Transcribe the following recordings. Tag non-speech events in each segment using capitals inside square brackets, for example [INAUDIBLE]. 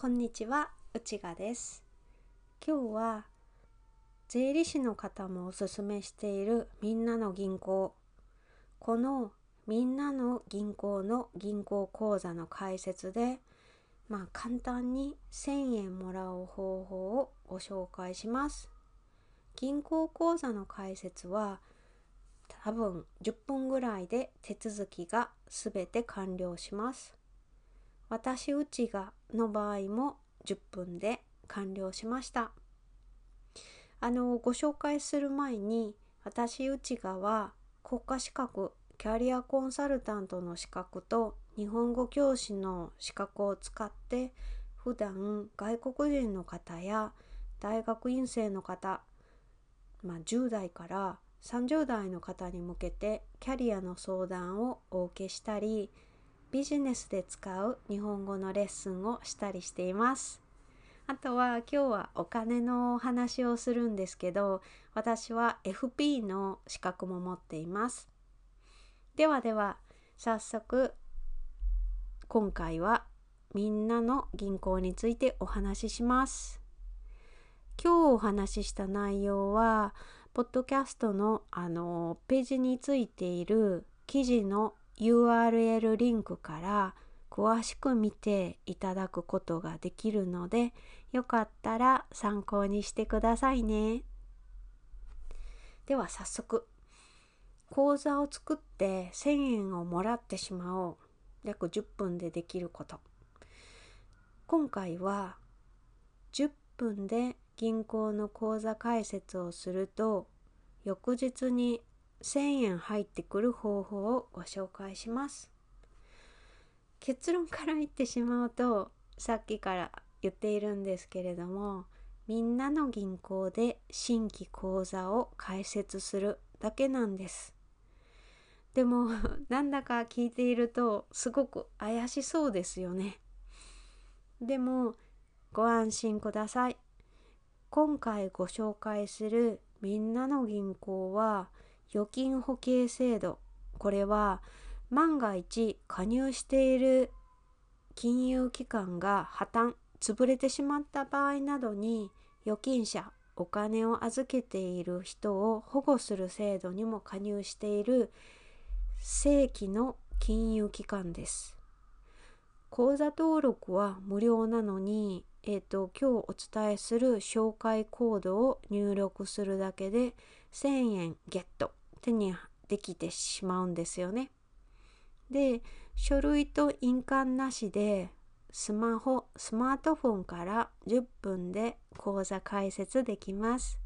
こんにちは、内賀です。今日は税理士の方もおすすめしているみんなの銀行。このみんなの銀行の銀行口座の解説で、まあ簡単に1000円もらう方法をご紹介します。銀行口座の解説は多分10分ぐらいで手続きがすべて完了します。私うちがの場合も10分で完了しました。あのご紹介する前に私うちがは国家資格キャリアコンサルタントの資格と日本語教師の資格を使って普段外国人の方や大学院生の方、まあ、10代から30代の方に向けてキャリアの相談をお受けしたりビジネスで使う日本語のレッスンをしたりしています。あとは今日はお金のお話をするんですけど私は FP の資格も持っています。ではでは早速今回はみんなの銀行についてお話しします。今日お話しした内容はポッドキャストのあのページについている記事の URL リンクから詳しく見ていただくことができるのでよかったら参考にしてくださいね。では早速講座を作って1000円をもらってしまおう約10分でできること今回は10分で銀行の口座開設をすると翌日に1000円入ってくる方法をご紹介します。結論から言ってしまうとさっきから言っているんですけれどもみんなの銀行で新規口座を開設するだけなんです。でも [LAUGHS] なんだか聞いているとすごく怪しそうですよね。でもご安心ください。今回ご紹介するみんなの銀行は預金保険制度これは万が一加入している金融機関が破綻潰れてしまった場合などに預金者お金を預けている人を保護する制度にも加入している正規の金融機関です。口座登録は無料なのに、えーと、今日お伝えする紹介コードを入力するだけで1000円ゲット手にできてしまうんですよね。で書類と印鑑なしでスマホスマートフォンから10分で口座開設できます。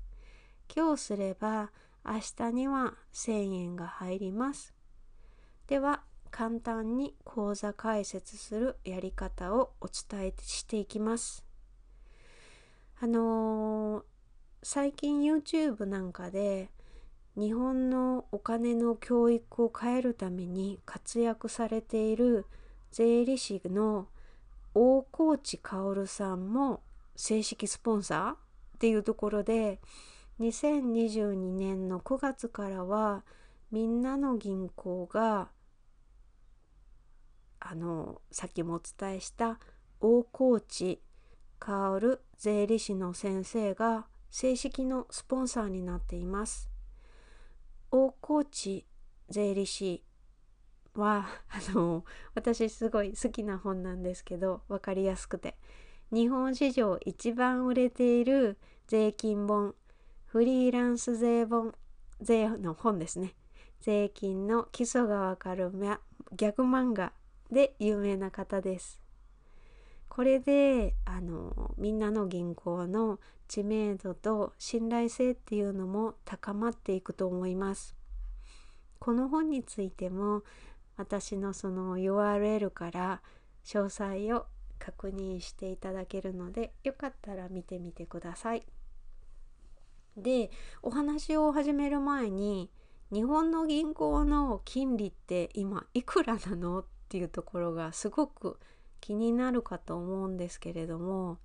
今日すれば明日には1000円が入ります。では簡単に口座開設するやり方をお伝えしていきます。あのー、最近 YouTube なんかで日本のお金の教育を変えるために活躍されている税理士の大河内薫さんも正式スポンサーっていうところで2022年の9月からはみんなの銀行があのさっきもお伝えした大河内薫税理士の先生が正式のスポンサーになっています。大河内税理士はあの私すごい好きな本なんですけど分かりやすくて。日本史上一番売れている税金本フリーランス税本税の本ですね。税金の基礎がわかるギャグ漫画で有名な方です。これであのみんなの銀行の知名度と信頼性っていうのも高まっていくと思いますこの本についても私のその URL から詳細を確認していただけるのでよかったら見てみてください。でお話を始める前に日本の銀行の金利って今いくらなの？っていうところがすごく気になるかと思うんですけれども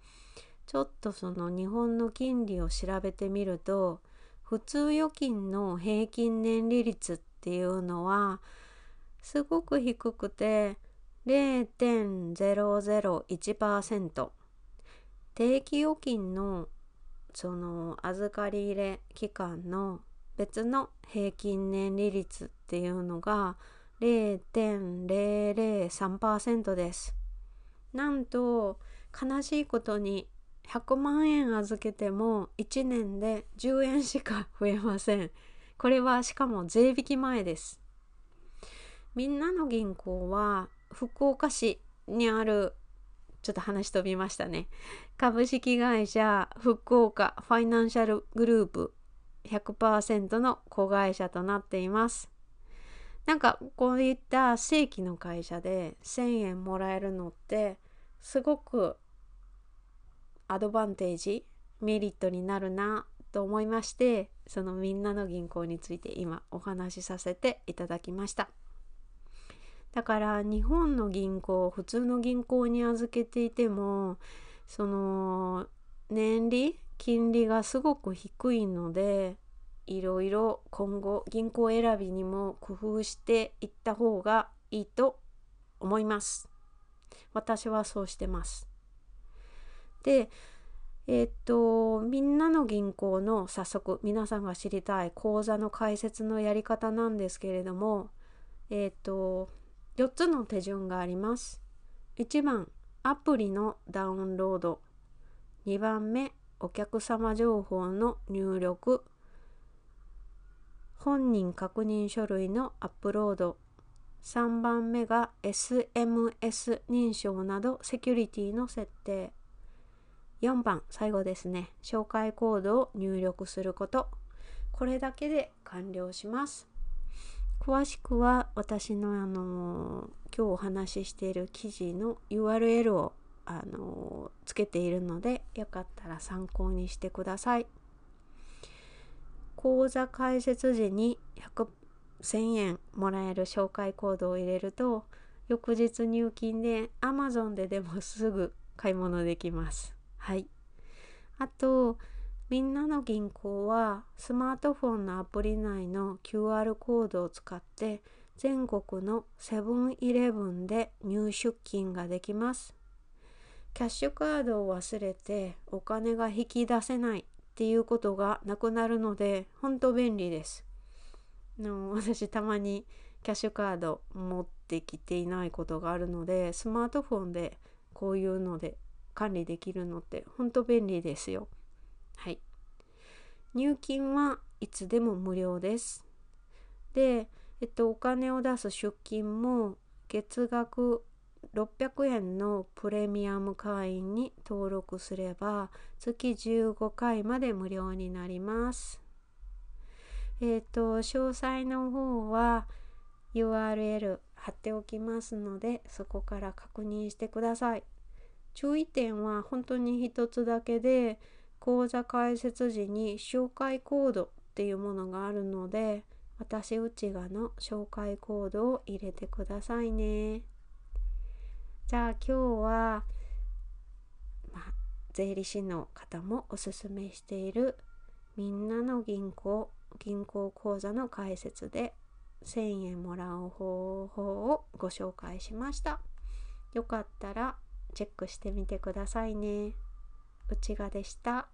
ちょっとその日本の金利を調べてみると普通預金の平均年利率っていうのはすごく低くて0.001%定期預金のその預かり入れ期間の別の平均年利率っていうのが0.003%です。なんと悲しいことに100万円預けても1年で10円しか増えません。これはしかも税引き前です。みんなの銀行は福岡市にあるちょっと話飛びましたね。株式会社福岡ファイナンシャルグループ100%の子会社となっています。なんかこういった正規の会社で1000円もらえるのってすごくアドバンテージメリットになるなと思いましてそのみんなの銀行について今お話しさせていただきました。だから日本の銀行普通の銀行に預けていてもその年利金利がすごく低いのでいろいろ今後銀行選びにも工夫していった方がいいと思います。私はそうしてます。でえっとみんなの銀行の早速皆さんが知りたい口座の開設のやり方なんですけれどもえっと4つの手順があります。1番アプリのダウンロード。2番目お客様情報の入力。本人確認書類のアップロード。3番目が SMS 認証などセキュリティの設定。4番最後ですね。紹介コードを入力すること。これだけで完了します。詳しくは私のあの今日お話ししている記事の URL をあのつけているのでよかったら参考にしてください。口座開設時に100 1000円もらえる紹介コードを入れると翌日入金で Amazon ででもすぐ買い物できます。はい。あとみんなの銀行はスマートフォンのアプリ内の QR コードを使って全国のセブンイレブンで入出金ができます。キャッシュカードを忘れてお金が引き出せないっていうことがなくなるので本当便利です。の私たまにキャッシュカード持ってきていないことがあるのでスマートフォンでこういうので管理できるのって本当便利ですよ。はい。入金はいつでも無料です。で、えっと、お金を出す出金も月額600円のプレミアム会員に登録すれば月15回まで無料になります。えっ、と詳細の方は URL 貼っておきますのでそこから確認してください。注意点は本当に一つだけで講座開設時に紹介コードっていうものがあるので私内側の紹介コードを入れてくださいね。じゃあ今日は、まあ、税理士の方もおすすめしているみんなの銀行銀行口座の開設で1000円もらう方法をご紹介しました。よかったらチェックしてみてくださいね。内賀でした。